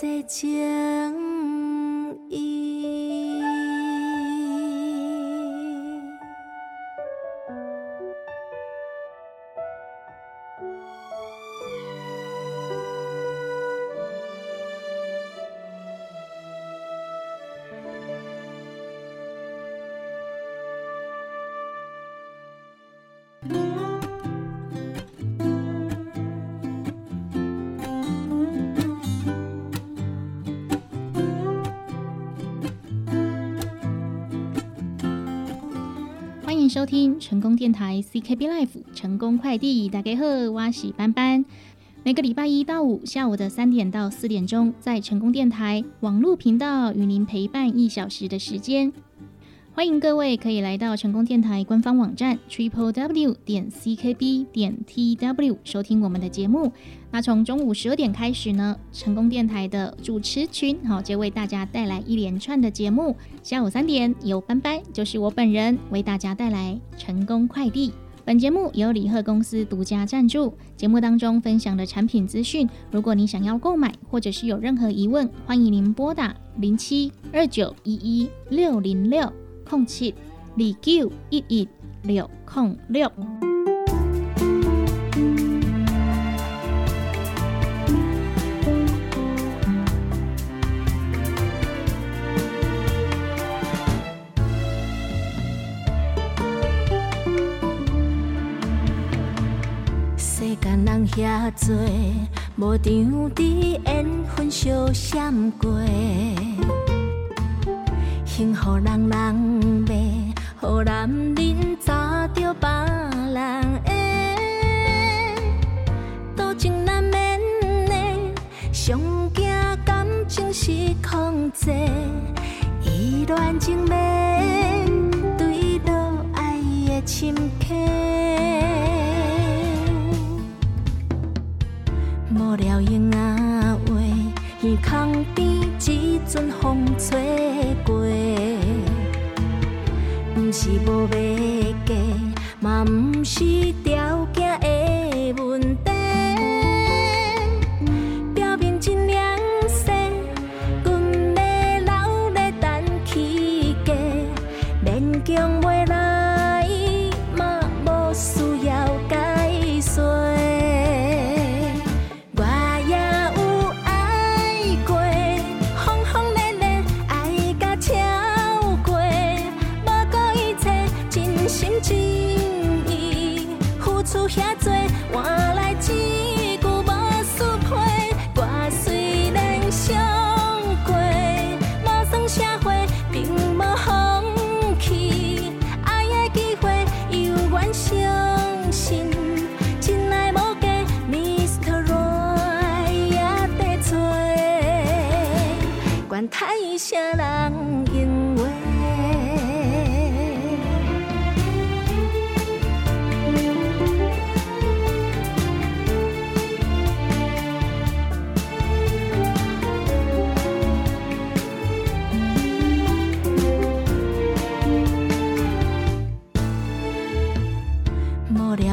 再见收听成功电台 CKB Life 成功快递，大家好，我是班班。每个礼拜一到五下午的三点到四点钟，在成功电台网络频道与您陪伴一小时的时间。欢迎各位可以来到成功电台官方网站 triple w 点 ckb 点 tw 收听我们的节目。那从中午十二点开始呢，成功电台的主持群好就为大家带来一连串的节目。下午三点由班班，就是我本人为大家带来成功快递。本节目由李贺公司独家赞助，节目当中分享的产品资讯，如果你想要购买或者是有任何疑问，欢迎您拨打零七二九一一六零六空七二九一一六空六。世间人遐多，无场地缘分相欠过。幸福人人骂，互男人早着别人的，多情难免的，上惊感情是控制，意乱情迷。深刻，无聊用仔话，耳空边一阵风吹是无要嫁，嘛毋是条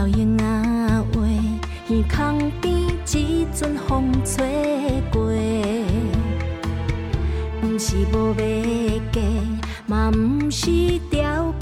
无用阿话，耳孔边一阵风吹过，毋是无要嫁，嘛毋是条。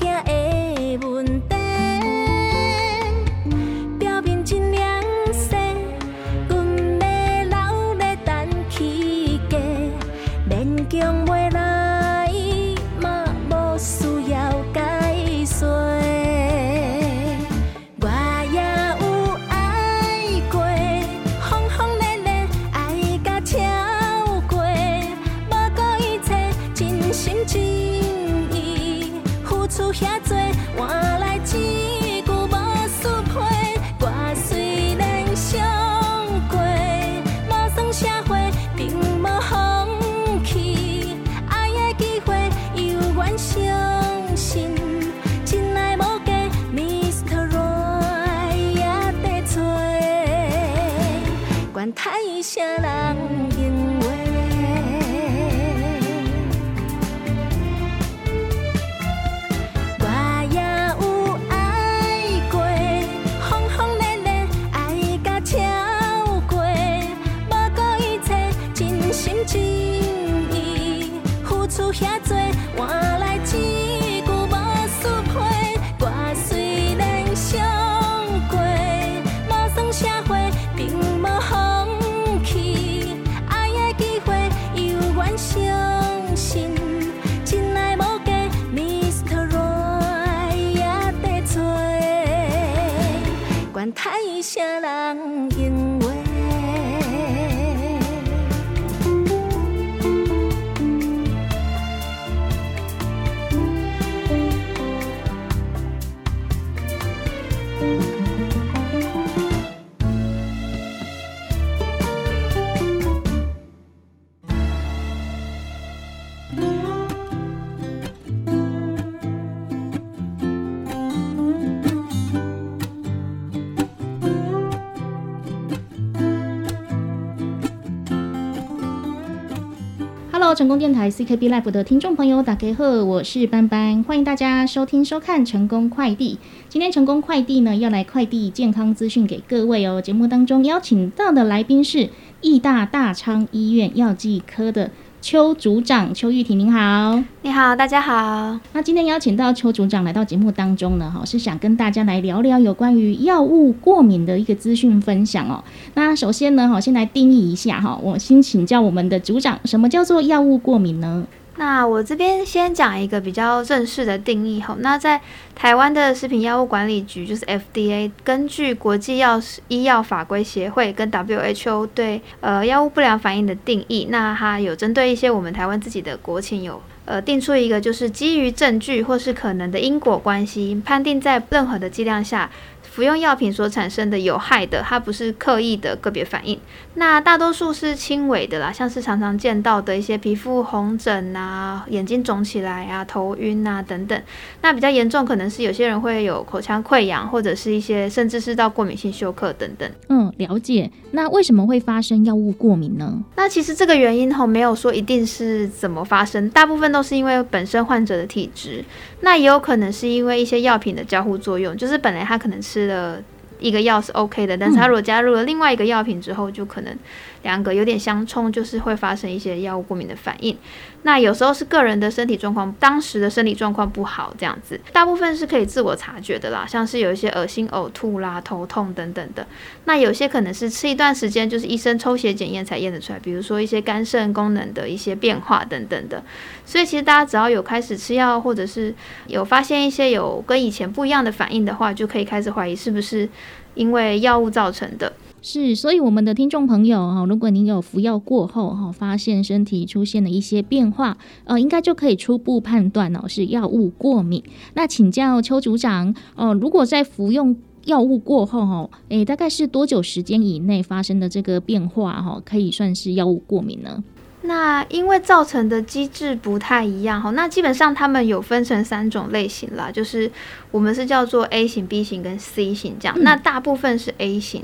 成功电台 CKB Life 的听众朋友，打给贺，我是班班，欢迎大家收听收看成功快递。今天成功快递呢要来快递健康资讯给各位哦。节目当中邀请到的来宾是义大大昌医院药剂科的。邱组长邱玉婷，您好，你好，大家好。那今天邀请到邱组长来到节目当中呢，哈，是想跟大家来聊聊有关于药物过敏的一个资讯分享哦。那首先呢，哈，先来定义一下哈，我先请教我们的组长，什么叫做药物过敏呢？那我这边先讲一个比较正式的定义吼。那在台湾的食品药物管理局，就是 FDA，根据国际药医药法规协会跟 WHO 对呃药物不良反应的定义，那它有针对一些我们台湾自己的国情有呃定出一个，就是基于证据或是可能的因果关系，判定在任何的剂量下。服用药品所产生的有害的，它不是刻意的个别反应，那大多数是轻微的啦，像是常常见到的一些皮肤红疹啊、眼睛肿起来啊、头晕啊等等。那比较严重，可能是有些人会有口腔溃疡，或者是一些甚至是到过敏性休克等等。嗯，了解。那为什么会发生药物过敏呢？那其实这个原因吼，没有说一定是怎么发生，大部分都是因为本身患者的体质，那也有可能是因为一些药品的交互作用，就是本来他可能吃。的一个药是 OK 的，但是它如果加入了另外一个药品之后，就可能。两个有点相冲，就是会发生一些药物过敏的反应。那有时候是个人的身体状况，当时的身体状况不好这样子，大部分是可以自我察觉的啦，像是有一些恶心、呕吐啦、头痛等等的。那有些可能是吃一段时间，就是医生抽血检验才验得出来，比如说一些肝肾功能的一些变化等等的。所以其实大家只要有开始吃药，或者是有发现一些有跟以前不一样的反应的话，就可以开始怀疑是不是因为药物造成的。是，所以我们的听众朋友哈，如果您有服药过后哈，发现身体出现了一些变化，呃，应该就可以初步判断哦是药物过敏。那请教邱组长，哦，如果在服用药物过后哈，诶，大概是多久时间以内发生的这个变化哈，可以算是药物过敏呢？那因为造成的机制不太一样哈，那基本上他们有分成三种类型啦，就是我们是叫做 A 型、B 型跟 C 型这样，那大部分是 A 型。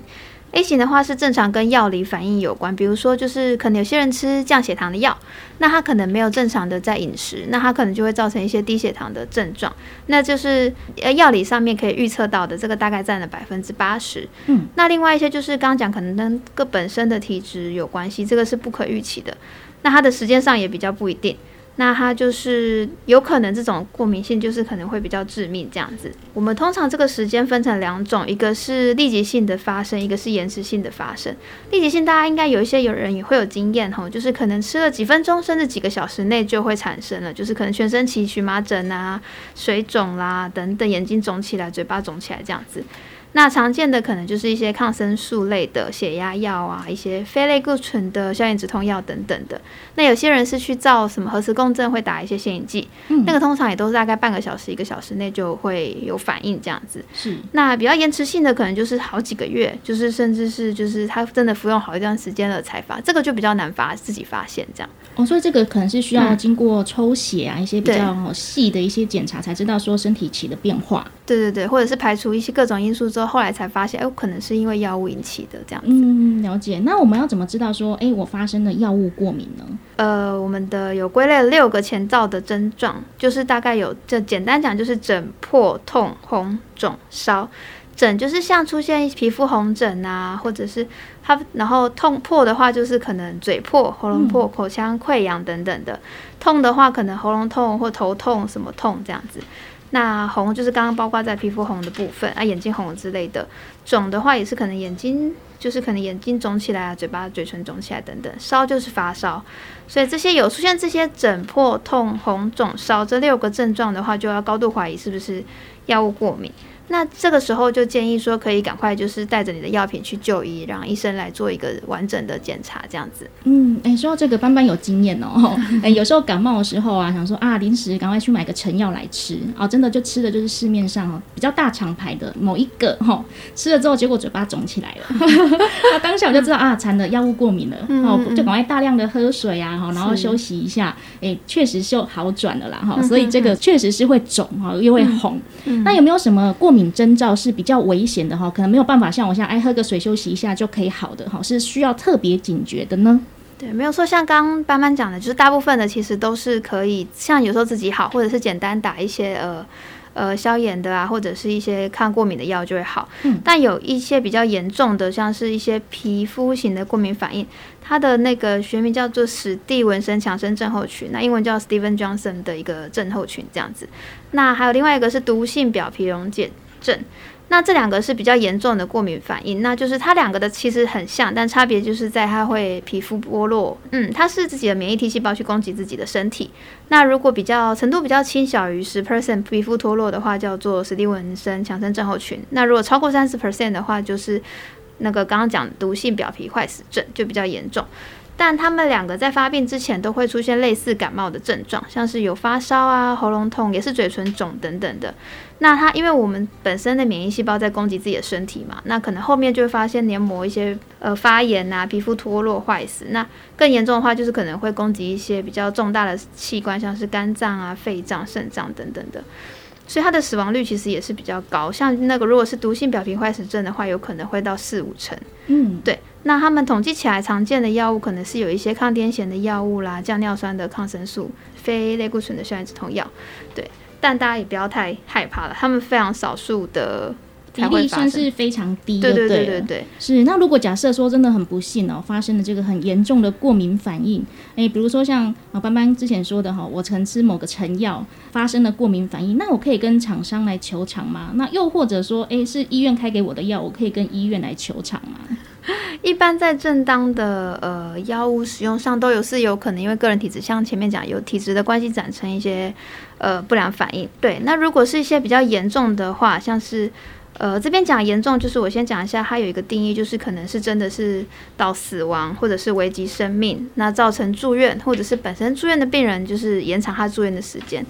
A 型的话是正常跟药理反应有关，比如说就是可能有些人吃降血糖的药，那他可能没有正常的在饮食，那他可能就会造成一些低血糖的症状，那就是呃药理上面可以预测到的，这个大概占了百分之八十。嗯，那另外一些就是刚刚讲可能跟个本身的体质有关系，这个是不可预期的，那它的时间上也比较不一定。那它就是有可能这种过敏性就是可能会比较致命这样子。我们通常这个时间分成两种，一个是立即性的发生，一个是延迟性的发生。立即性大家应该有一些有人也会有经验吼，就是可能吃了几分钟甚至几个小时内就会产生了，就是可能全身起荨麻疹啊、水肿啦等等，眼睛肿起来、嘴巴肿起来这样子。那常见的可能就是一些抗生素类的血压药啊，一些非类固醇的消炎止痛药等等的。那有些人是去照什么核磁共振，会打一些显影剂，那个通常也都是大概半个小时、一个小时内就会有反应这样子。是。那比较延迟性的可能就是好几个月，就是甚至是就是他真的服用好一段时间了才发，这个就比较难发自己发现这样。哦，所以这个可能是需要经过抽血啊，一些比较细的一些检查才知道说身体起的变化。对对对，或者是排除一些各种因素之后，后来才发现，哎，可能是因为药物引起的这样子。嗯，了解。那我们要怎么知道说，哎，我发生了药物过敏呢？呃，我们的有归类了六个前兆的症状，就是大概有，这简单讲就是疹、破、痛、红、肿、烧。疹就是像出现皮肤红疹啊，或者是它，然后痛破的话，就是可能嘴破、喉咙破、口腔溃疡等等的。痛的话，可能喉咙痛或头痛什么痛这样子。那红就是刚刚包括在皮肤红的部分啊，眼睛红之类的。肿的话也是可能眼睛就是可能眼睛肿起来啊，嘴巴、嘴唇肿起来等等。烧就是发烧，所以这些有出现这些疹、破、痛、红、肿、烧这六个症状的话，就要高度怀疑是不是药物过敏。那这个时候就建议说，可以赶快就是带着你的药品去就医，让医生来做一个完整的检查，这样子。嗯，哎，说到这个，班班有经验哦。哎，有时候感冒的时候啊，想说啊，临时赶快去买个成药来吃啊，真的就吃的就是市面上比较大厂牌的某一个哈，吃了之后结果嘴巴肿起来了。那当下我就知道啊，馋的药物过敏了，哦，就赶快大量的喝水啊，哈，然后休息一下，哎，确实就好转了啦，哈。所以这个确实是会肿哈，又会红。那有没有什么过敏？征兆是比较危险的哈，可能没有办法像我像哎喝个水休息一下就可以好的哈，是需要特别警觉的呢。对，没有说像刚刚班班讲的，就是大部分的其实都是可以，像有时候自己好，或者是简单打一些呃呃消炎的啊，或者是一些抗过敏的药就会好。嗯。但有一些比较严重的，像是一些皮肤型的过敏反应，它的那个学名叫做史蒂文森强生症候群，那英文叫 Steven Johnson 的一个症候群这样子。那还有另外一个是毒性表皮溶解。症，那这两个是比较严重的过敏反应，那就是它两个的其实很像，但差别就是在它会皮肤剥落，嗯，它是自己的免疫 T 细胞去攻击自己的身体。那如果比较程度比较轻，小于十 percent 皮肤脱落的话，叫做史蒂文森强生症候群。那如果超过三十 percent 的话，就是那个刚刚讲毒性表皮坏死症，就比较严重。但他们两个在发病之前都会出现类似感冒的症状，像是有发烧啊、喉咙痛，也是嘴唇肿等等的。那它因为我们本身的免疫细胞在攻击自己的身体嘛，那可能后面就会发现黏膜一些呃发炎啊、皮肤脱落坏死。那更严重的话，就是可能会攻击一些比较重大的器官，像是肝脏啊、肺脏、肾脏等等的。所以它的死亡率其实也是比较高，像那个如果是毒性表皮坏死症的话，有可能会到四五成。嗯，对。那他们统计起来常见的药物可能是有一些抗癫痫的药物啦，降尿酸的抗生素，非类固醇的消炎止痛药，对。但大家也不要太害怕了，他们非常少数的。比例算是非常低，对对对对对，是。那如果假设说真的很不幸哦，发生了这个很严重的过敏反应，哎，比如说像啊班班之前说的哈，我曾吃某个成药发生了过敏反应，那我可以跟厂商来求偿吗？那又或者说，哎，是医院开给我的药，我可以跟医院来求偿吗？一般在正当的呃药物使用上都有是有可能，因为个人体质，像前面讲有体质的关系，产生一些呃不良反应。对，那如果是一些比较严重的话，像是。呃，这边讲严重，就是我先讲一下，它有一个定义，就是可能是真的是到死亡，或者是危及生命，那造成住院，或者是本身住院的病人就是延长他住院的时间。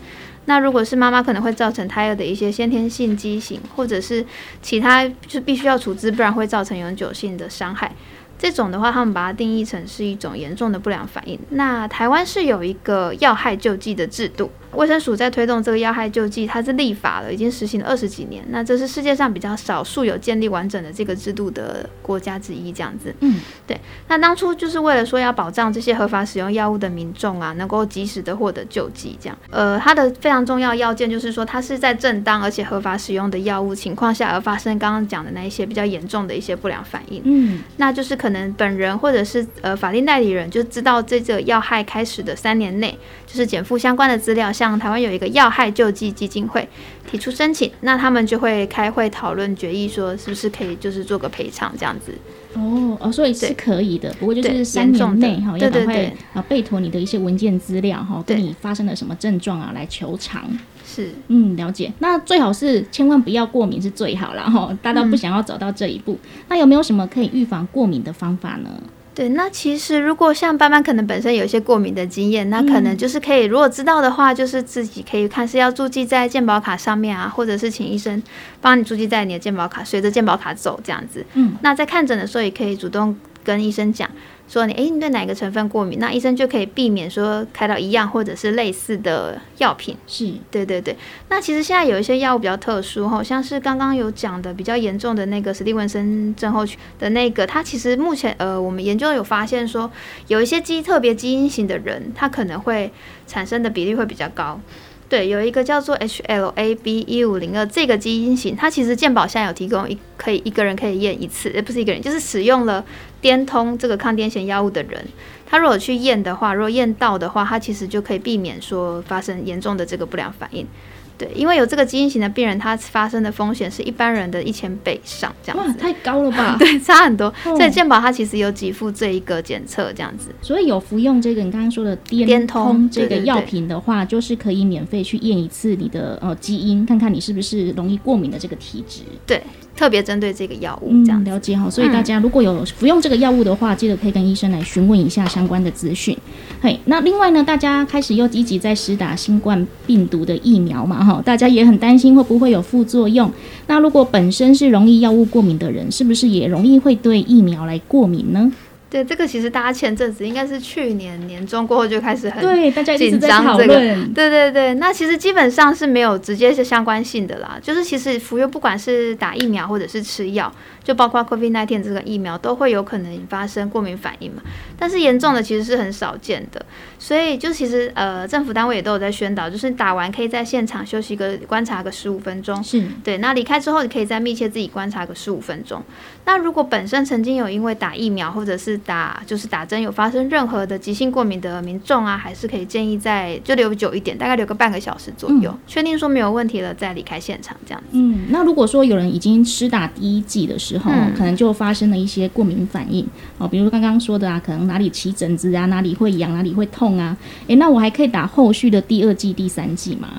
那如果是妈妈，可能会造成胎儿的一些先天性畸形，或者是其他就必须要处置，不然会造成永久性的伤害。这种的话，他们把它定义成是一种严重的不良反应。那台湾是有一个药害救济的制度。卫生署在推动这个要害救济，它是立法了，已经实行了二十几年。那这是世界上比较少数有建立完整的这个制度的国家之一，这样子。嗯，对。那当初就是为了说要保障这些合法使用药物的民众啊，能够及时的获得救济，这样。呃，它的非常重要要件就是说，它是在正当而且合法使用的药物情况下而发生刚刚讲的那一些比较严重的一些不良反应。嗯，那就是可能本人或者是呃法定代理人就知道这个要害开始的三年内，就是减负相关的资料。像台湾有一个要害救济基金会提出申请，那他们就会开会讨论决议，说是不是可以就是做个赔偿这样子。哦哦，所以是可以的，不过就是三年内哈要赶快啊备妥你的一些文件资料哈，跟你发生了什么症状啊来求偿。是，嗯，了解。那最好是千万不要过敏是最好了哈，大家不想要走到这一步。那有没有什么可以预防过敏的方法呢？对，那其实如果像斑斑可能本身有一些过敏的经验，那可能就是可以，如果知道的话，就是自己可以看是要注记在健保卡上面啊，或者是请医生帮你注记在你的健保卡，随着健保卡走这样子。嗯，那在看诊的时候也可以主动跟医生讲。说你诶，你对哪个成分过敏？那医生就可以避免说开到一样或者是类似的药品。是对对对。那其实现在有一些药物比较特殊哈，像是刚刚有讲的比较严重的那个史蒂文森症候群的那个，它其实目前呃我们研究有发现说，有一些基特别基因型的人，他可能会产生的比例会比较高。对，有一个叫做 HLA-B 一五零二这个基因型，它其实健保现在有提供一可以一个人可以验一次，也不是一个人，就是使用了颠通这个抗癫痫药物的人，他如果去验的话，如果验到的话，他其实就可以避免说发生严重的这个不良反应。对，因为有这个基因型的病人，他发生的风险是一般人的一千倍以上，这样子。哇，太高了吧？对，差很多。所以健保它其实有给付这一个检测，这样子。所以有服用这个你刚刚说的颠通这个药品的话，就是可以免费去验一次你的呃基因，看看你是不是容易过敏的这个体质。对。特别针对这个药物，这样了解哈。所以大家如果有服用这个药物的话，记得可以跟医生来询问一下相关的资讯。嘿，那另外呢，大家开始又积极在施打新冠病毒的疫苗嘛哈，大家也很担心会不会有副作用。那如果本身是容易药物过敏的人，是不是也容易会对疫苗来过敏呢？对这个，其实大家前阵子应该是去年年中过后就开始很对大家紧张这个，对对对。那其实基本上是没有直接是相关性的啦，就是其实服用不管是打疫苗或者是吃药。就包括 COVID-19 这个疫苗都会有可能发生过敏反应嘛，但是严重的其实是很少见的，所以就其实呃政府单位也都有在宣导，就是打完可以在现场休息个观察个十五分钟，是对，那离开之后你可以再密切自己观察个十五分钟。那如果本身曾经有因为打疫苗或者是打就是打针有发生任何的急性过敏的民众啊，还是可以建议在就留久一点，大概留个半个小时左右，确定说没有问题了再离开现场这样子。嗯，那如果说有人已经施打第一剂的时候，可能就发生了一些过敏反应哦，比如刚刚说的啊，可能哪里起疹子啊，哪里会痒，哪里会痛啊，诶，那我还可以打后续的第二剂、第三剂吗？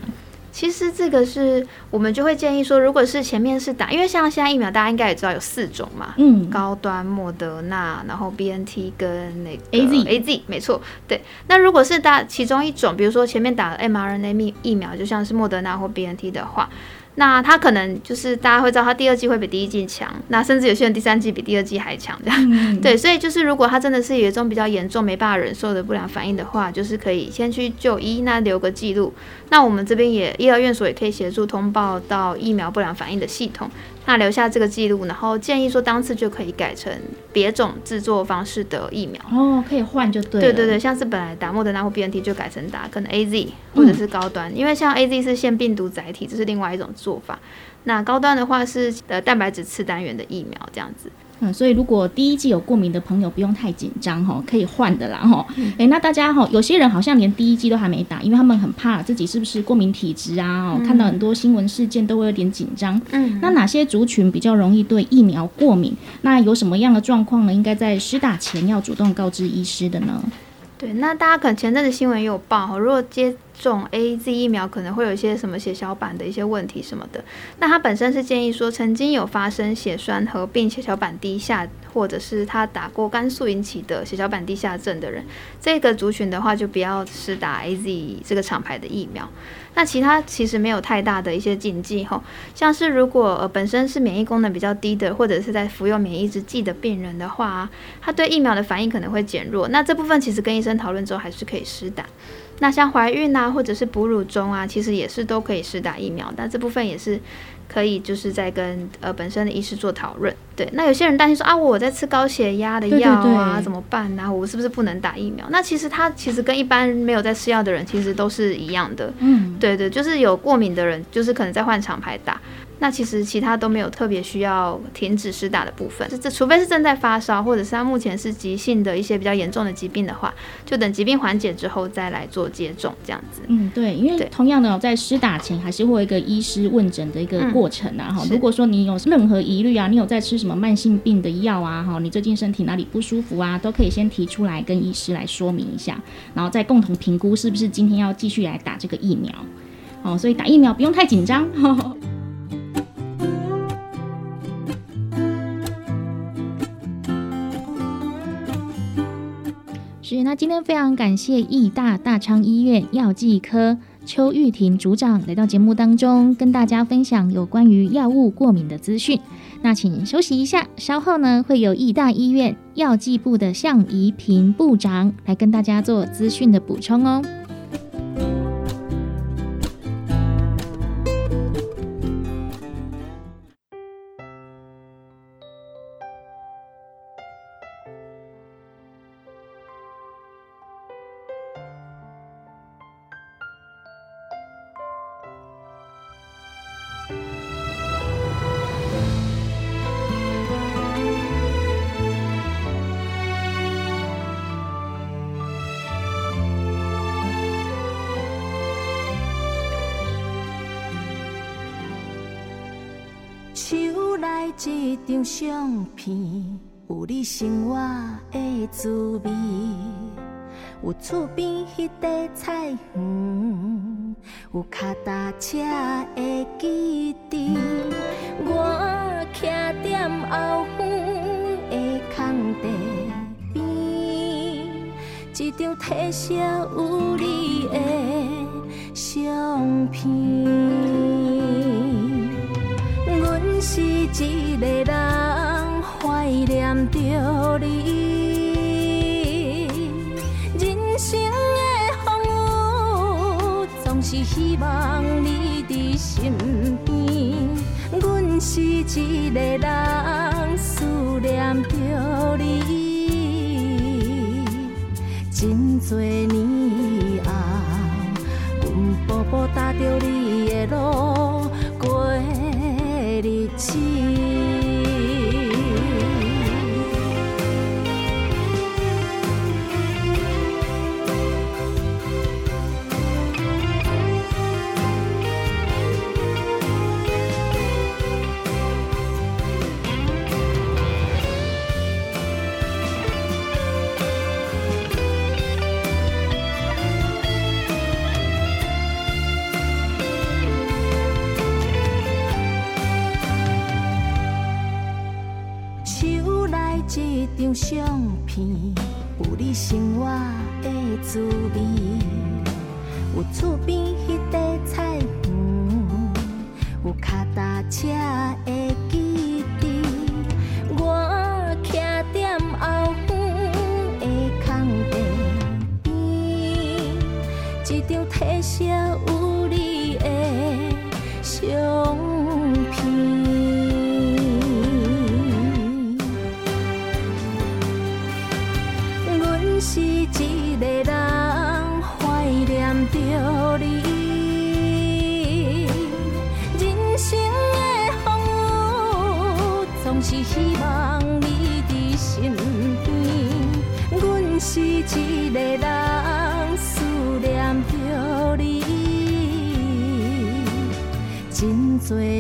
其实这个是我们就会建议说，如果是前面是打，因为像现在疫苗大家应该也知道有四种嘛，嗯，高端莫德纳，然后 B N T 跟那个 A Z A Z，没错，对。那如果是打其中一种，比如说前面打 m R N A 疫疫苗，就像是莫德纳或 B N T 的话。那他可能就是大家会知道，他第二季会比第一季强，那甚至有些人第三季比第二季还强，这样 对，所以就是如果他真的是有一种比较严重没办法忍受的不良反应的话，就是可以先去就医，那留个记录。那我们这边也医疗院所也可以协助通报到疫苗不良反应的系统。那留下这个记录，然后建议说当次就可以改成别种制作方式的疫苗哦，可以换就对。对对对，像是本来打莫德纳或 B N T 就改成打可能 A Z 或者是高端，因为像 A Z 是腺病毒载体，这是另外一种做法。那高端的话是呃蛋白质次单元的疫苗这样子。嗯，所以如果第一季有过敏的朋友不用太紧张哈，可以换的啦哈。哎，那大家哈，有些人好像连第一季都还没打，因为他们很怕自己是不是过敏体质啊。哦，看到很多新闻事件都会有点紧张。嗯，那哪些族群比较容易对疫苗过敏？那有什么样的状况呢？应该在施打前要主动告知医师的呢？对，那大家可能前阵子新闻也有报，如果接种 A Z 疫苗可能会有一些什么血小板的一些问题什么的。那他本身是建议说，曾经有发生血栓合并血小板低下，或者是他打过肝素引起的血小板低下症的人，这个族群的话就不要施打 A Z 这个厂牌的疫苗。那其他其实没有太大的一些禁忌吼，像是如果呃本身是免疫功能比较低的，或者是在服用免疫制剂的病人的话，他对疫苗的反应可能会减弱。那这部分其实跟医生讨论之后还是可以施打。那像怀孕啊，或者是哺乳中啊，其实也是都可以施打疫苗。但这部分也是可以就是在跟呃本身的医师做讨论。对，那有些人担心说啊，我在吃高血压的药啊，怎么办呢？我是不是不能打疫苗？那其实他其实跟一般没有在吃药的人其实都是一样的。嗯，对对，就是有过敏的人，就是可能在换厂牌打。那其实其他都没有特别需要停止施打的部分，这这除非是正在发烧，或者是他目前是急性的一些比较严重的疾病的话，就等疾病缓解之后再来做接种这样子。嗯，对，因为同样的在施打前还是会有一个医师问诊的一个过程啊。哈，如果说你有任何疑虑啊，你有在吃什么慢性病的药啊，哈，你最近身体哪里不舒服啊，都可以先提出来跟医师来说明一下，然后再共同评估是不是今天要继续来打这个疫苗。哦，所以打疫苗不用太紧张。那今天非常感谢义大大昌医院药剂科邱玉婷组长来到节目当中，跟大家分享有关于药物过敏的资讯。那请休息一下，稍后呢会有义大医院药剂部的向怡平部长来跟大家做资讯的补充哦。相片，有你生活的滋味，有厝边迄块菜园，有脚踏车的基地。我徛在后园的空地边，一张褪色有你的相片。是一个人怀念着你，人生的风雨总是希望你伫身边。阮是一个人思念着你，真多年后，阮步步踏着你的路。日滋味，有厝边迄块菜园，有脚踏车的基地。我徛踮后园的空地边，一张褪色有你的相片。阮是一个人真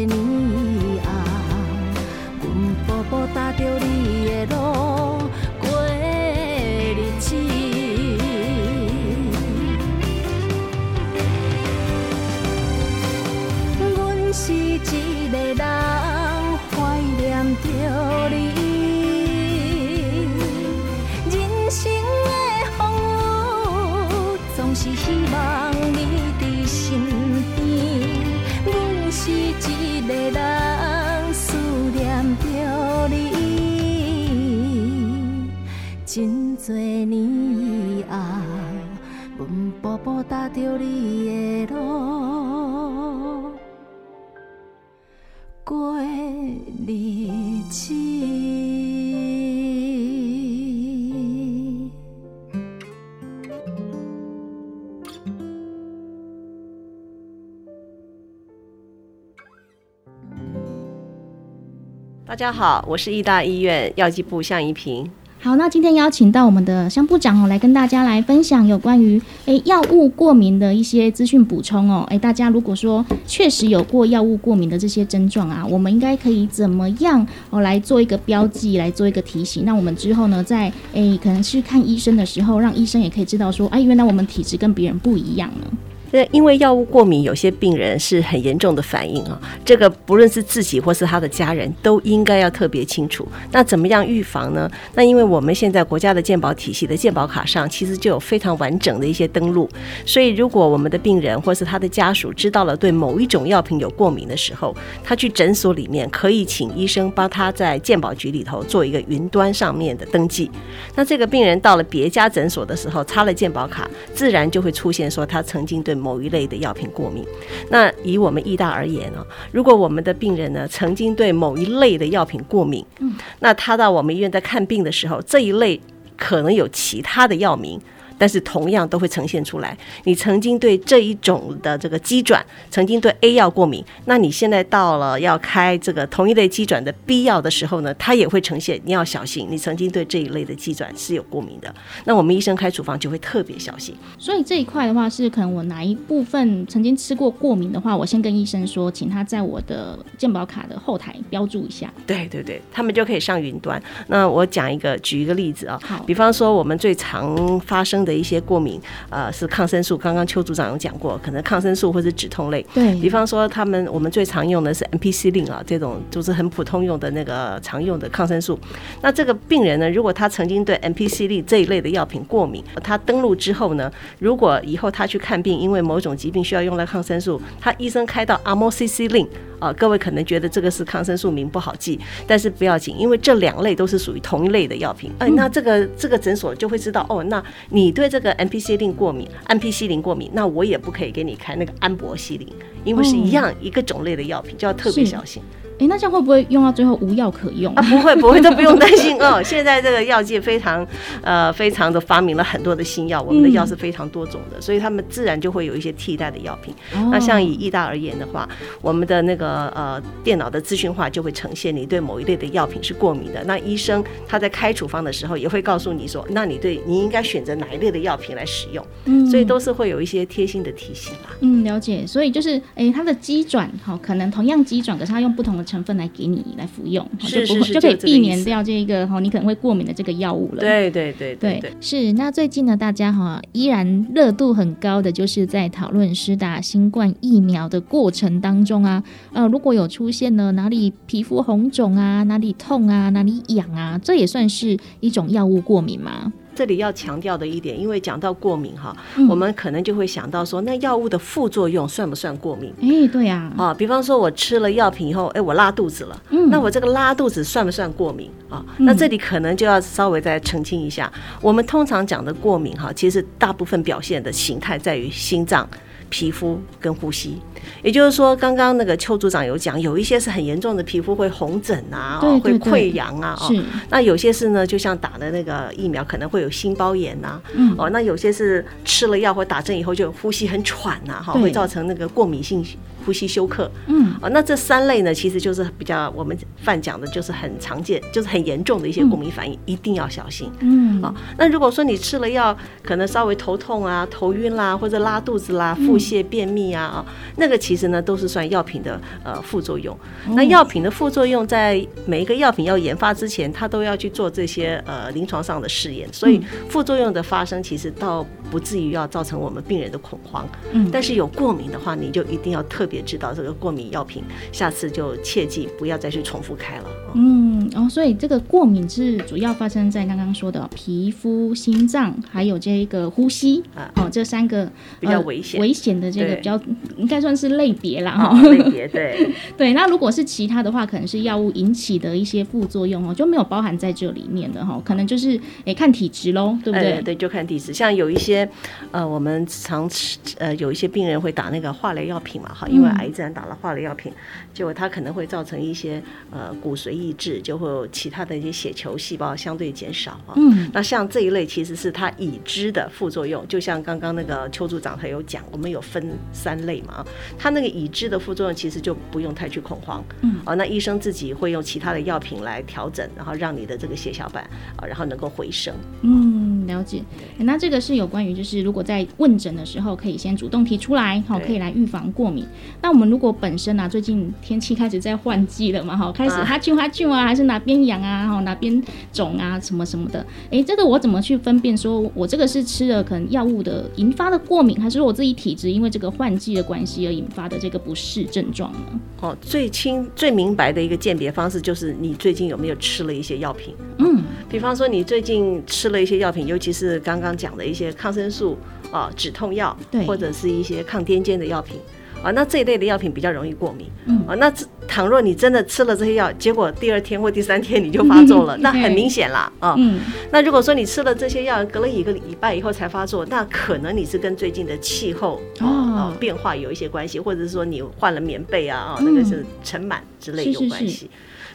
大家好，我是义大医院药剂部向怡平。好，那今天邀请到我们的向部长哦，来跟大家来分享有关于诶药物过敏的一些资讯补充哦。诶，大家如果说确实有过药物过敏的这些症状啊，我们应该可以怎么样哦来做一个标记，来做一个提醒？那我们之后呢，在诶可能去看医生的时候，让医生也可以知道说，哎，原来我们体质跟别人不一样呢。那因为药物过敏，有些病人是很严重的反应啊，这个不论是自己或是他的家人，都应该要特别清楚。那怎么样预防呢？那因为我们现在国家的健保体系的健保卡上，其实就有非常完整的一些登录，所以如果我们的病人或是他的家属知道了对某一种药品有过敏的时候，他去诊所里面可以请医生帮他在健保局里头做一个云端上面的登记。那这个病人到了别家诊所的时候，插了健保卡，自然就会出现说他曾经对某一类的药品过敏。那以我们医大而言呢，如果我们的病人呢曾经对某一类的药品过敏，嗯，那他到我们医院在看病的时候，这一类可能有其他的药名。但是同样都会呈现出来。你曾经对这一种的这个鸡转，曾经对 A 药过敏，那你现在到了要开这个同一类鸡转的 B 药的时候呢，它也会呈现。你要小心，你曾经对这一类的鸡转是有过敏的，那我们医生开处方就会特别小心。所以这一块的话，是可能我哪一部分曾经吃过过敏的话，我先跟医生说，请他在我的健保卡的后台标注一下。对对对，他们就可以上云端。那我讲一个，举一个例子啊，好比方说我们最常发生的一些过敏，呃，是抗生素。刚刚邱组长有讲过，可能抗生素或是止痛类。对比方说，他们我们最常用的是 MPC 令啊，这种就是很普通用的那个常用的抗生素。那这个病人呢，如果他曾经对 MPC 令这一类的药品过敏，他登录之后呢，如果以后他去看病，因为某种疾病需要用到抗生素，他医生开到 amoxicillin 啊，各位可能觉得这个是抗生素名不好记，但是不要紧，因为这两类都是属于同一类的药品。哎、那这个这个诊所就会知道哦，那你对这个 MPC 令过敏，，MPC 零过敏，那我也不可以给你开那个安博西林，因为是一样一个种类的药品，就要特别小心。诶，那这样会不会用到最后无药可用？啊，不会不会，都不用担心哦。现在这个药界非常呃非常的发明了很多的新药，我们的药是非常多种的，所以他们自然就会有一些替代的药品。哦那像以益大而言的话，我们的那个呃电脑的资讯化就会呈现你对某一类的药品是过敏的，那医生他在开处方的时候也会告诉你说，那你对你应该选择哪一类的药品来使用，嗯所以都是会有一些贴心的提醒啦。嗯，了解。所以就是，诶，它的机转，好、可能同样机转，可是它用不同的成分来给你来服用，好是就不会就可以避免掉这个哈，你可能会过敏的这个药物了。对对对对对，是。那最近呢，大家哈依然热度很高的，就是在讨论施打新冠疫苗的过程当中啊，呃，如果有出现呢哪里皮肤红肿啊，哪里痛啊，哪里痒啊，这也算是一种药物过敏吗？这里要强调的一点，因为讲到过敏哈，嗯我们可能就会想到说，那药物的副作用算不算过敏？哎，对呀、啊，比方说我吃了药品以后，哎，我拉肚子了，嗯那我这个拉肚子算不算过敏啊？那这里可能就要稍微再澄清一下，我们通常讲的过敏哈，其实大部分表现的形态在于心脏。皮肤跟呼吸，也就是说，刚刚那个邱组长有讲，有一些是很严重的皮肤会红疹啊，哦会对对。对溃疡啊，哦。是，那有些是呢，就像打的那个疫苗，可能会有心包炎呐、嗯。哦，那有些是吃了药或打针以后就呼吸很喘呐、哈，对。会造成那个过敏性呼吸休克。嗯，啊，那这三类呢，其实就是比较我们泛讲的，就是很常见，就是很严重的一些过敏反应，一定要小心。嗯，啊、那如果说你吃了药，可能稍微头痛啊、头晕啦，或者拉肚子啦、腹泻、便秘啊，啊、那个其实呢都是算药品的呃副作用。那药品的副作用，在每一个药品要研发之前，它都要去做这些呃临床上的试验，所以副作用的发生其实倒不至于要造成我们病人的恐慌。嗯但是有过敏的话，你就一定要特别知道这个过敏药品，下次就切记不要再去重复开了。哦嗯，哦，所以这个过敏是主要发生在刚刚说的皮肤、心脏，还有这个呼吸，啊哦，这三个比较呃危险危险的这个比较应该算是类别啦，哈、哦，类别对。对，那如果是其他的话，可能是药物引起的一些副作用哦，就没有包含在这里面的哈、可能就是诶看体质喽，对不对？哎对，就看体质。像有一些，呃，我们常吃，呃，有一些病人会打那个化疗药品嘛，哈，因为嗯癌症打了化疗药品，结果它可能会造成一些呃骨髓抑制，就会有其他的一些血球细胞相对减少啊。嗯，那像这一类其实是它已知的副作用，就像刚刚那个邱组长他有讲，我们有分三类嘛，啊，它那个已知的副作用其实就不用太去恐慌，嗯，啊，那医生自己会用其他的药品来调整，然后让你的这个血小板啊，然后能够回升。嗯，了解。那这个是有关于，就是如果在问诊的时候，可以先主动提出来，好，可以来预防过敏。那我们如果本身啊，最近天气开始在换季了嘛，哈，开始啊哈啾哈啾啊，还是哪边痒啊，哈，哪边肿啊，什么什么的。诶，这个我怎么去分辨，说我这个是吃了可能药物的引发的过敏，还是说我自己体质因为这个换季的关系而引发的这个不适症状呢？哦，最清最明白的一个鉴别方式就是你最近有没有吃了一些药品。嗯，比方说你最近吃了一些药品，尤其是刚刚讲的一些抗生素啊、止痛药对，或者是一些抗癫痫的药品啊，那这一类的药品比较容易过敏。嗯啊，那倘若你真的吃了这些药，结果第二天或第三天你就发作了，那很明显啦啊。嗯，那如果说你吃了这些药，隔了一个礼拜以后才发作，那可能你是跟最近的气候哦哦变化有一些关系，或者是说你换了棉被啊，啊、那个是尘螨之类有关系。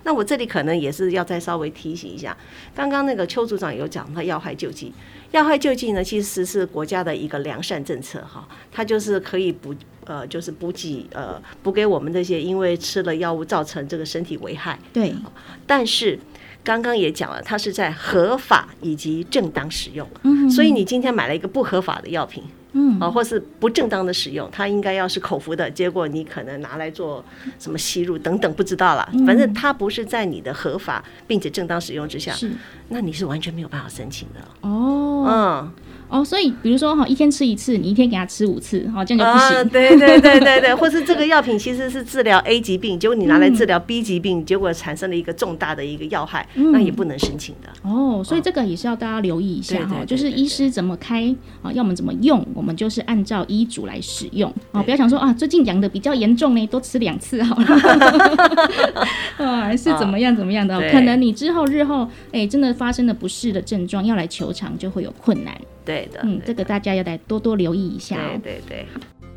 那我这里可能也是要再稍微提醒一下，刚刚那个邱组长有讲到要害救济，要害救济呢其实是国家的一个良善政策哈，它就是可以补呃就是补给呃补给我们这些因为吃了药物造成这个身体危害，对，但是刚刚也讲了，它是在合法以及正当使用，嗯所以你今天买了一个不合法的药品。嗯啊，或是不正当的使用，它应该要是口服的，结果你可能拿来做什么吸入等等，不知道啦。嗯反正它不是在你的合法并且正当使用之下，是那你是完全没有办法申请的。哦。嗯，哦，所以比如说哈，一天吃一次，你一天给他吃五次，好，这样就不行。啊，对对对对对，或是这个药品其实是治疗 A 疾病，结果你拿来治疗 B 疾病，结果产生了一个重大的一个药害，嗯那也不能申请的。哦，所以这个也是要大家留意一下哈，就是对医师怎么开啊，要么怎么用，我们就是按照医嘱来使用哦，不要想说啊，最近痒的比较严重呢，多吃两次好了，啊，还是怎么样怎么样的可能你之后日后哎真的发生了不适的症状，要来求偿就会有困难。对的，嗯，这个大家要来多多留意一下对哦。对对。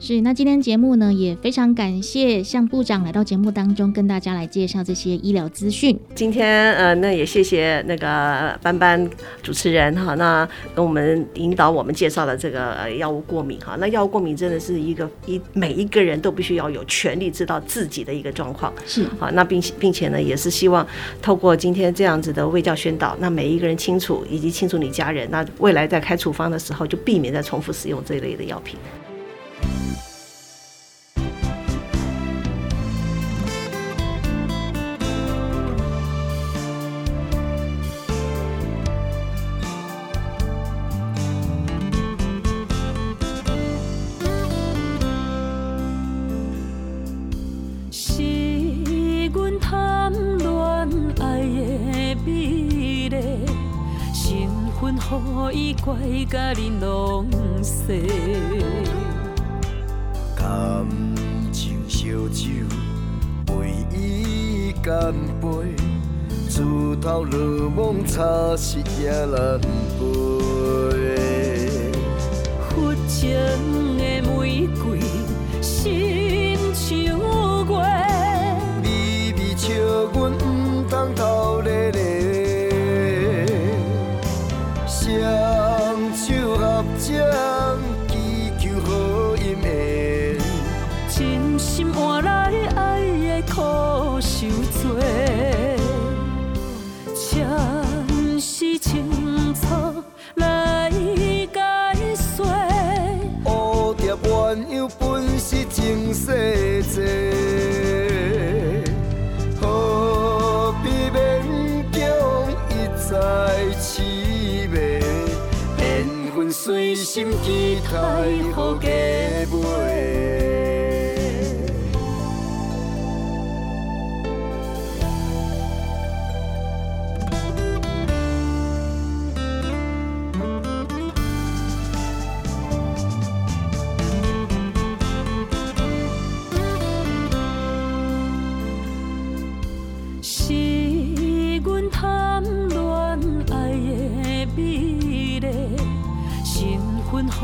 是，那今天节目呢也非常感谢向部长来到节目当中，跟大家来介绍这些医疗资讯。今天呃，那也谢谢那个班班主持人哈，那跟我们引导我们介绍了这个呃药物过敏哈。那药物过敏真的是一个一每一个人都必须要有权利知道自己的一个状况。是，好，那并且并且呢，也是希望透过今天这样子的卫教宣导，那每一个人清楚，以及清楚你家人，那未来在开处方的时候，就避免再重复使用这一类的药品。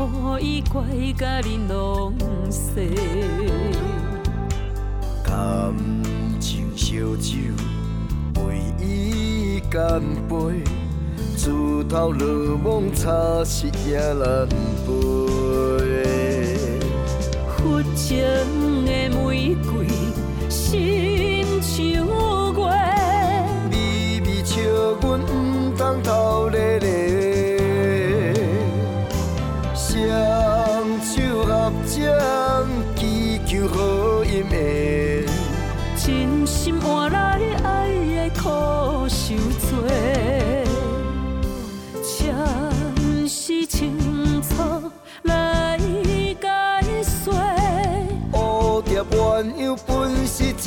份予伊怪甲恁拢细。感情烧酒，为伊干杯，自头落梦，差是也难背。佛情的玫瑰，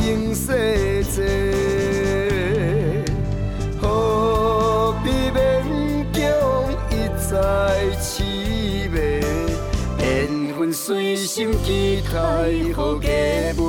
情世债，何必勉强一再痴迷？缘分随心期待，好加倍。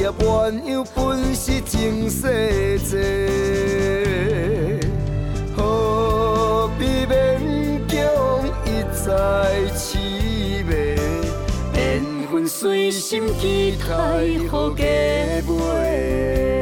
蝴蝶鸳鸯本是情世债，何必勉强一再痴迷？缘分随心期待，好加倍。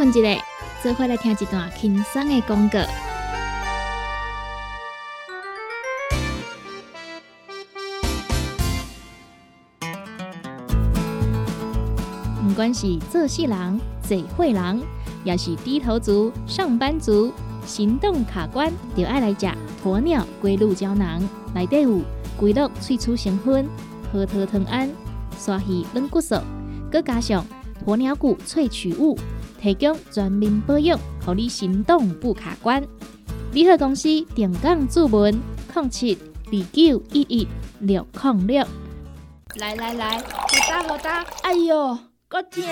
困一下，做伙来听一段轻松的广告。不管是做事人、做会人，也是低头族、上班族，行动卡关，就爱来食鸵鸟龟鹿胶囊。内底有龟鹿萃取成分、核桃藤胺、鲨鱼软骨素，佮加上鸵鸟骨萃取物。提供全面保养，让你行动不卡关。联合公司定岗注文：零七二九一一六零六。来来来，好打好打，哎哟，够痛！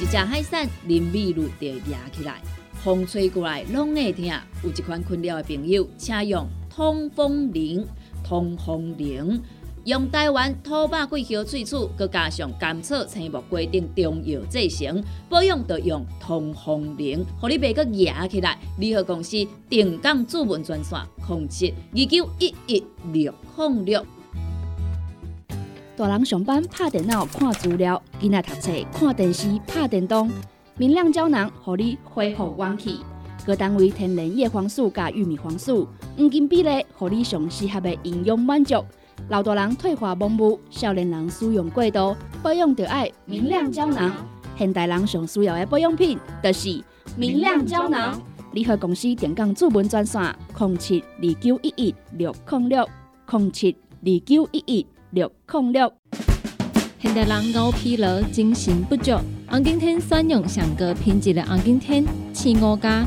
一只海扇淋米露就压起来，风吹过来拢会痛。有一款困扰的朋友，请用通风铃。通风铃用台湾土白桂花萃取，佮加上甘草、青木规定中药制成，保养要用通风灵，互你袂佮压起来。联合公司定岗主文专线：零七二九一一六零六。大人上班拍电脑看资料，囡仔读册看电视拍电动，明亮胶囊互你恢复元气。各单位天然叶黄素加玉米黄素，黄金比例，互你上适合的营养满足。老大人退化盲目，少年人使用过度，保养就要明亮胶囊。现代人上需要的保养品，就是明亮胶囊。联合公司电讲主文专线：零七二九一一六零六零七二九一一。六控六，现代人熬疲劳、精神不足。红景天选用上高品质的红景天青乌加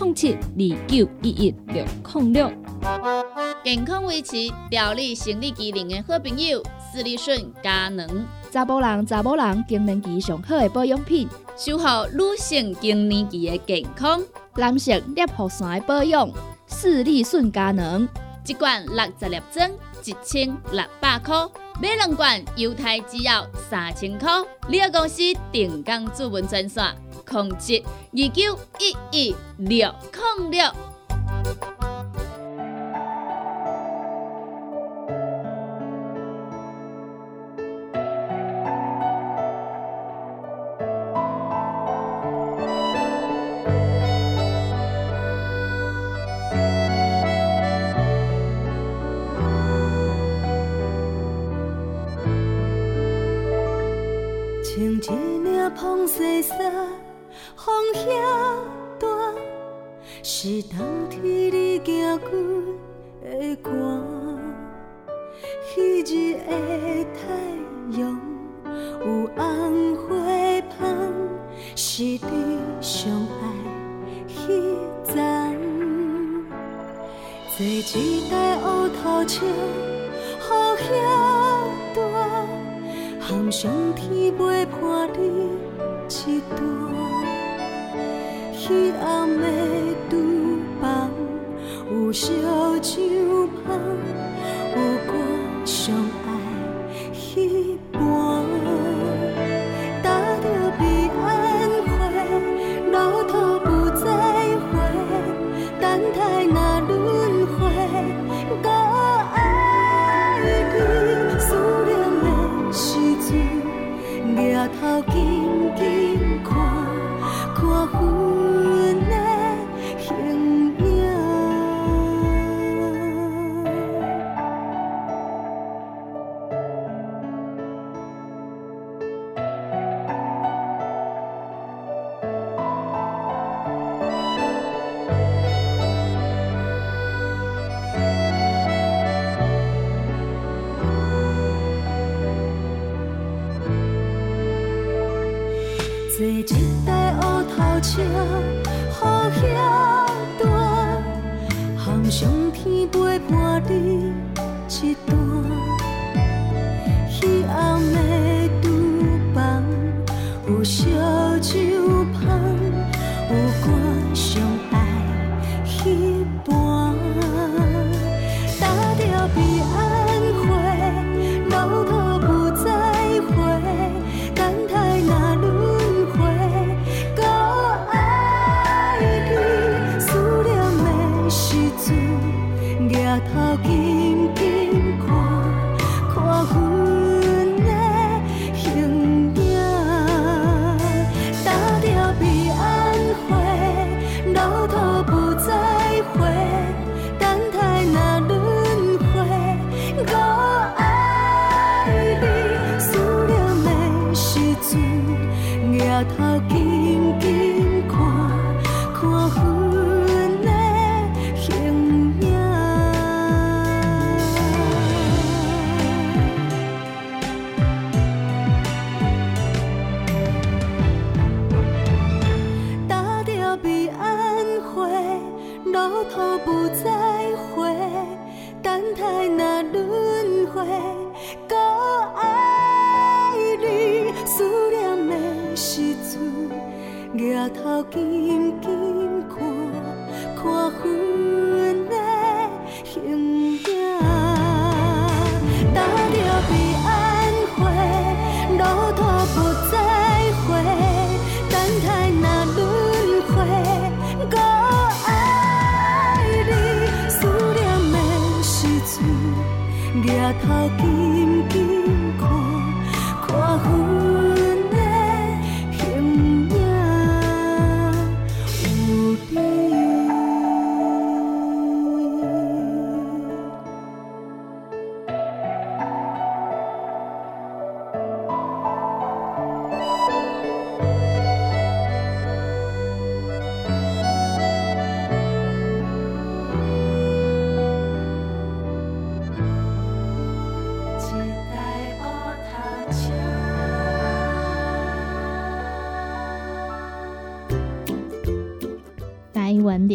零七二九一一六零六，健康维持、调理生理机能的好朋友——斯利顺佳能。查甫人、查甫人更年期上好的保养品，守护女性更年期的健康。男性尿酸的保养，斯利顺佳能。一罐六十粒装，一千六百块；买两罐，犹太只要三千块。你个公司定岗主文专线。控制二九一一六控六。一领蓬西衫。风遐大，是冬天你行过的寒。彼日的太阳有红花香，是你上爱彼站。坐一台乌头车，雨遐，上天陪伴你一段。彼暗的厨房，有烧酒香，有歌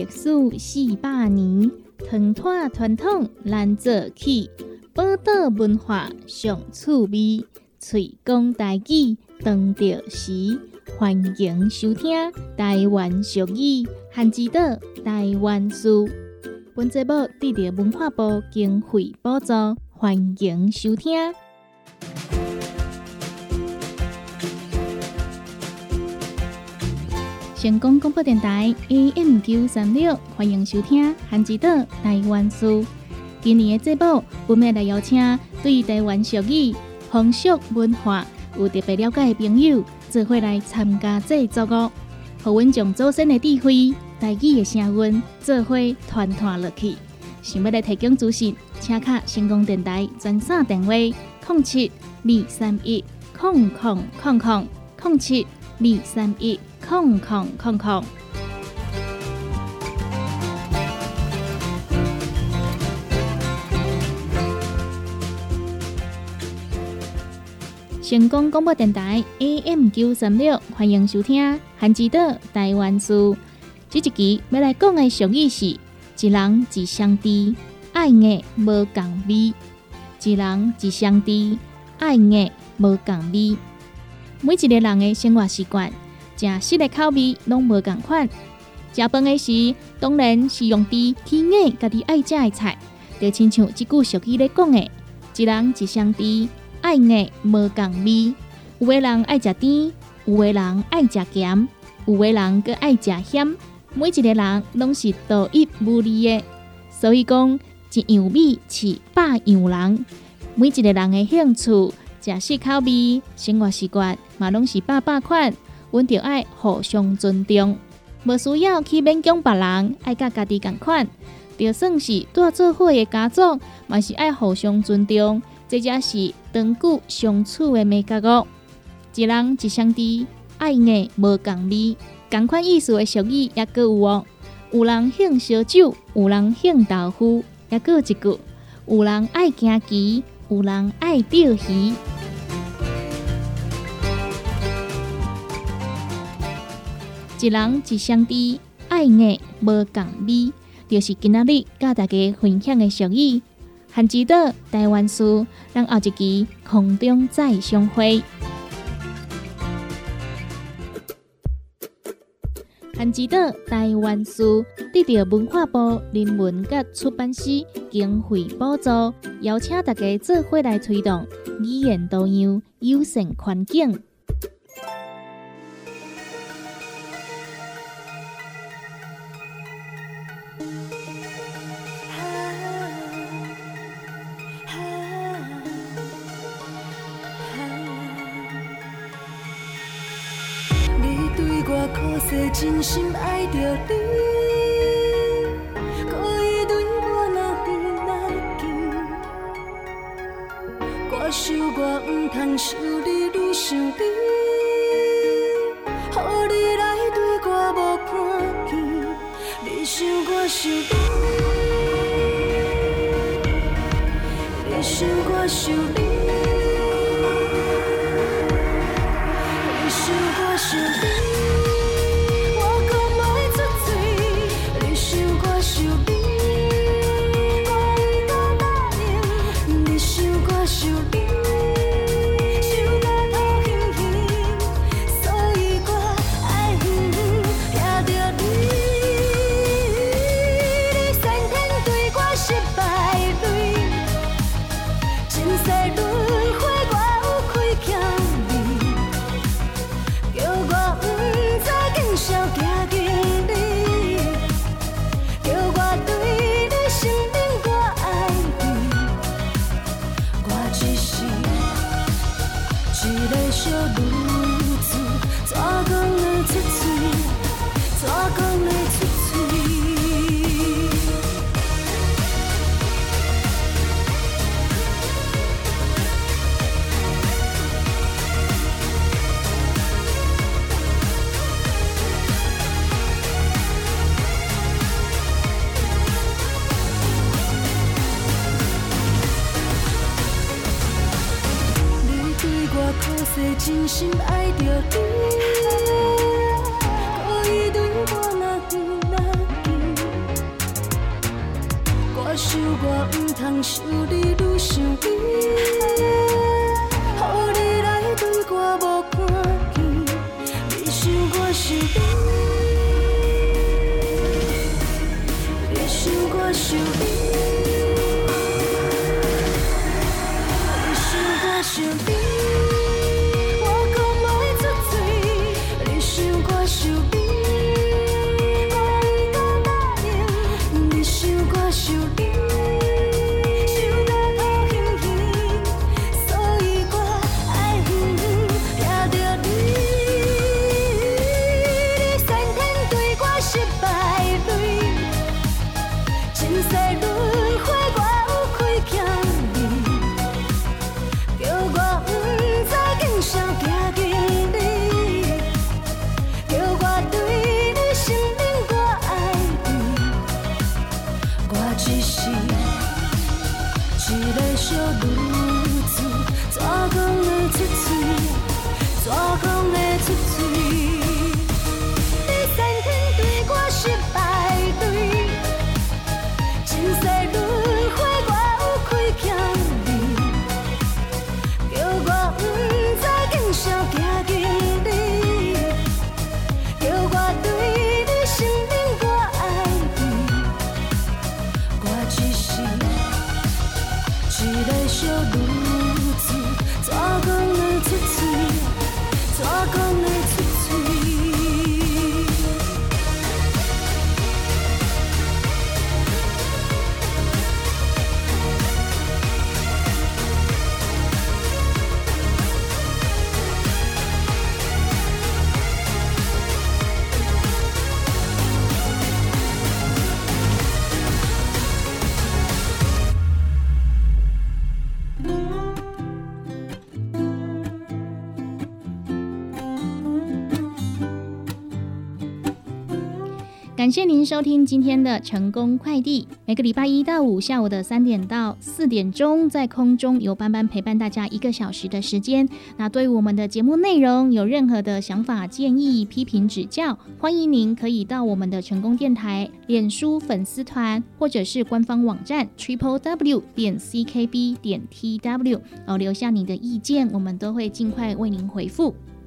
历史四百年，传统传统咱做起，宝岛文化上趣味，推广台语当着时。欢迎收听台湾俗语汉之岛台湾书。本节目得到文化部经费补助，欢迎收听。成功广播电台 AM 九三六，欢迎收听《韩之岛台湾书》。今年的节目，我们来邀请对台湾俗语、风俗文化有特别了解的朋友，做伙来参加制作哦。互阮从祖先的智慧、台语的声音，做伙团团落去。想要来提供资讯，请卡成功电台专线电话：零七二三一空空空空零七二三一空空空空。成功广播电台 AM 九三六，欢迎收听《韩之岛台湾书》。这一集要来讲的俗语是：一人一相知，爱的无共味；一人一相知，爱的无共味。每一个人的生活习惯、食食的口味拢无共款。食饭的时，当然是用猪去咬家己爱食的菜，就亲像即句俗语咧讲的：一人一相知。爱的无共味，有的人爱食甜，有的人爱食咸，有的人搁爱食咸。每一个人拢是独一无二的，所以讲一样米饲百样人。每一个人的兴趣、食食口味、生活习惯嘛，拢是百百款。阮着爱互相尊重，无需要去勉强别人，爱甲家己共款。就算是住做伙的家族，嘛是爱互相尊重。这才是长久相处的美感哦。一人一相知，爱的无共味。共款意思的俗语也各有哦。有人兴烧酒，有人兴豆腐，也各一句。有人爱行棋，有人爱钓鱼。一人一相知，爱爱无共味，就是今仔日甲大家分享的俗语。汉之岛台湾书，让后一期空中再相会。汉之岛台湾书得到文化部人文甲出版社经费补助，邀请大家做伙来推动语言多样、友善环境。我可惜真心爱着你，可伊对我若远若近，我想我毋通想你愈想你，予你来对我无看见，你想我想你，你想我想。你感谢您收听今天的成功快递。每个礼拜一到五下午的三点到四点钟，在空中由班班陪伴大家一个小时的时间。那对我们的节目内容有任何的想法、建议、批评、指教，欢迎您可以到我们的成功电台脸书粉丝团或者是官方网站 triple w 点 ckb 点 tw 哦，留下你的意见，我们都会尽快为您回复。